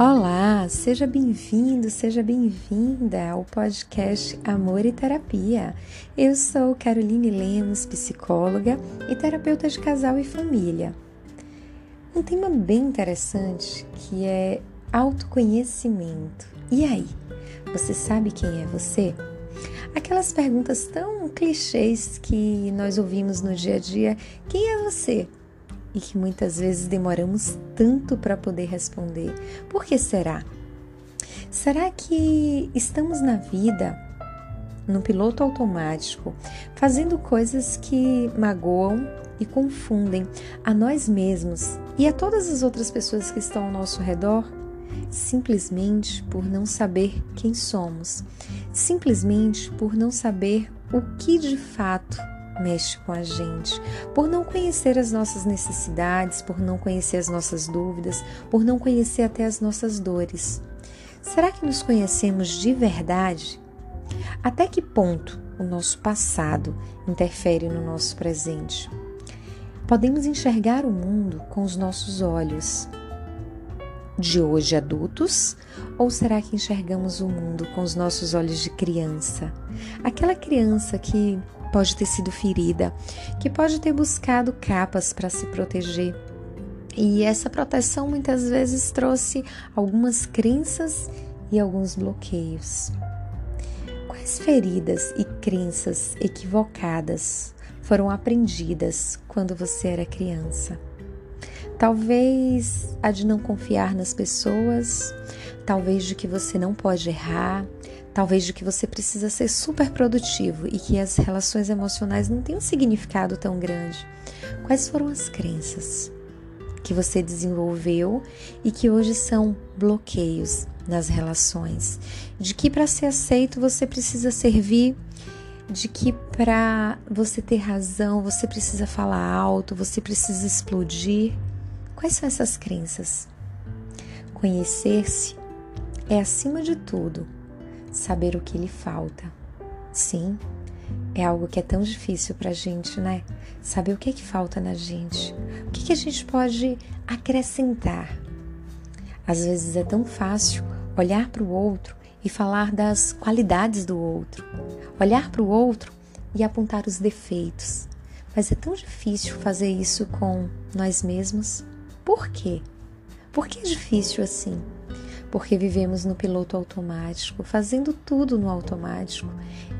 Olá, seja bem-vindo, seja bem-vinda ao podcast Amor e Terapia. Eu sou Caroline Lemos, psicóloga e terapeuta de casal e família. Um tema bem interessante que é autoconhecimento. E aí, você sabe quem é você? Aquelas perguntas tão clichês que nós ouvimos no dia a dia: quem é você? E que muitas vezes demoramos tanto para poder responder. Por que será? Será que estamos na vida, no piloto automático, fazendo coisas que magoam e confundem a nós mesmos e a todas as outras pessoas que estão ao nosso redor? Simplesmente por não saber quem somos, simplesmente por não saber o que de fato mexe com a gente, por não conhecer as nossas necessidades, por não conhecer as nossas dúvidas, por não conhecer até as nossas dores. Será que nos conhecemos de verdade? Até que ponto o nosso passado interfere no nosso presente? Podemos enxergar o mundo com os nossos olhos de hoje adultos? Ou será que enxergamos o mundo com os nossos olhos de criança? Aquela criança que pode ter sido ferida, que pode ter buscado capas para se proteger. E essa proteção muitas vezes trouxe algumas crenças e alguns bloqueios. Quais feridas e crenças equivocadas foram aprendidas quando você era criança? Talvez a de não confiar nas pessoas, talvez de que você não pode errar, talvez de que você precisa ser super produtivo e que as relações emocionais não têm um significado tão grande. Quais foram as crenças que você desenvolveu e que hoje são bloqueios nas relações? De que para ser aceito você precisa servir de que para você ter razão, você precisa falar alto, você precisa explodir. Quais são essas crenças? Conhecer-se é, acima de tudo, saber o que lhe falta. Sim, é algo que é tão difícil para a gente, né? Saber o que é que falta na gente, o que, que a gente pode acrescentar. Às vezes é tão fácil olhar para o outro e falar das qualidades do outro, olhar para o outro e apontar os defeitos. Mas é tão difícil fazer isso com nós mesmos. Por quê? Por que é difícil assim? porque vivemos no piloto automático, fazendo tudo no automático.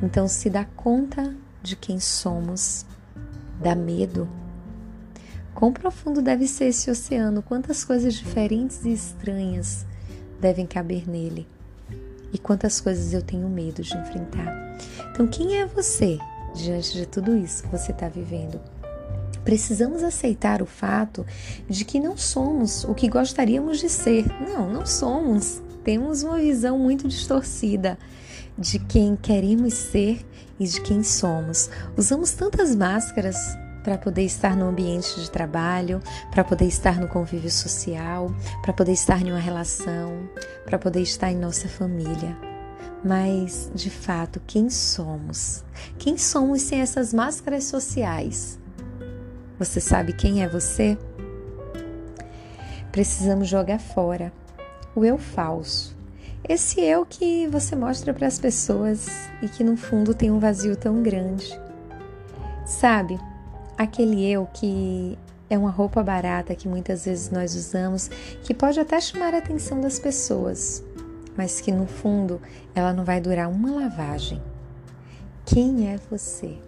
Então, se dá conta de quem somos, dá medo. Quão profundo deve ser esse oceano? Quantas coisas diferentes e estranhas devem caber nele? E quantas coisas eu tenho medo de enfrentar? Então, quem é você diante de tudo isso que você está vivendo? Precisamos aceitar o fato de que não somos o que gostaríamos de ser. Não, não somos. Temos uma visão muito distorcida de quem queremos ser e de quem somos. Usamos tantas máscaras para poder estar no ambiente de trabalho, para poder estar no convívio social, para poder estar em uma relação, para poder estar em nossa família. Mas, de fato, quem somos? Quem somos sem essas máscaras sociais? Você sabe quem é você? Precisamos jogar fora o eu falso. Esse eu que você mostra para as pessoas e que no fundo tem um vazio tão grande. Sabe, aquele eu que é uma roupa barata que muitas vezes nós usamos, que pode até chamar a atenção das pessoas, mas que no fundo ela não vai durar uma lavagem. Quem é você?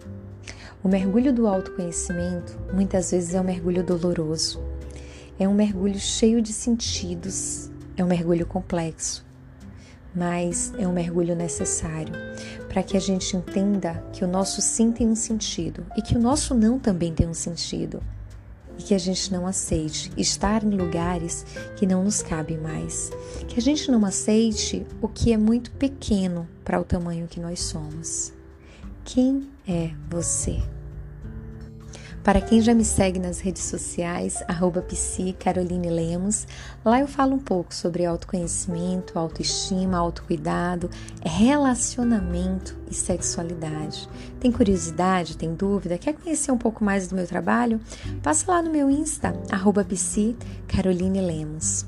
O mergulho do autoconhecimento muitas vezes é um mergulho doloroso, é um mergulho cheio de sentidos, é um mergulho complexo, mas é um mergulho necessário para que a gente entenda que o nosso sim tem um sentido e que o nosso não também tem um sentido. E que a gente não aceite estar em lugares que não nos cabem mais, que a gente não aceite o que é muito pequeno para o tamanho que nós somos. Quem é você? Para quem já me segue nas redes sociais, arroba Caroline Lemos, lá eu falo um pouco sobre autoconhecimento, autoestima, autocuidado, relacionamento e sexualidade. Tem curiosidade, tem dúvida, quer conhecer um pouco mais do meu trabalho? Passa lá no meu Insta, arroba Caroline Lemos.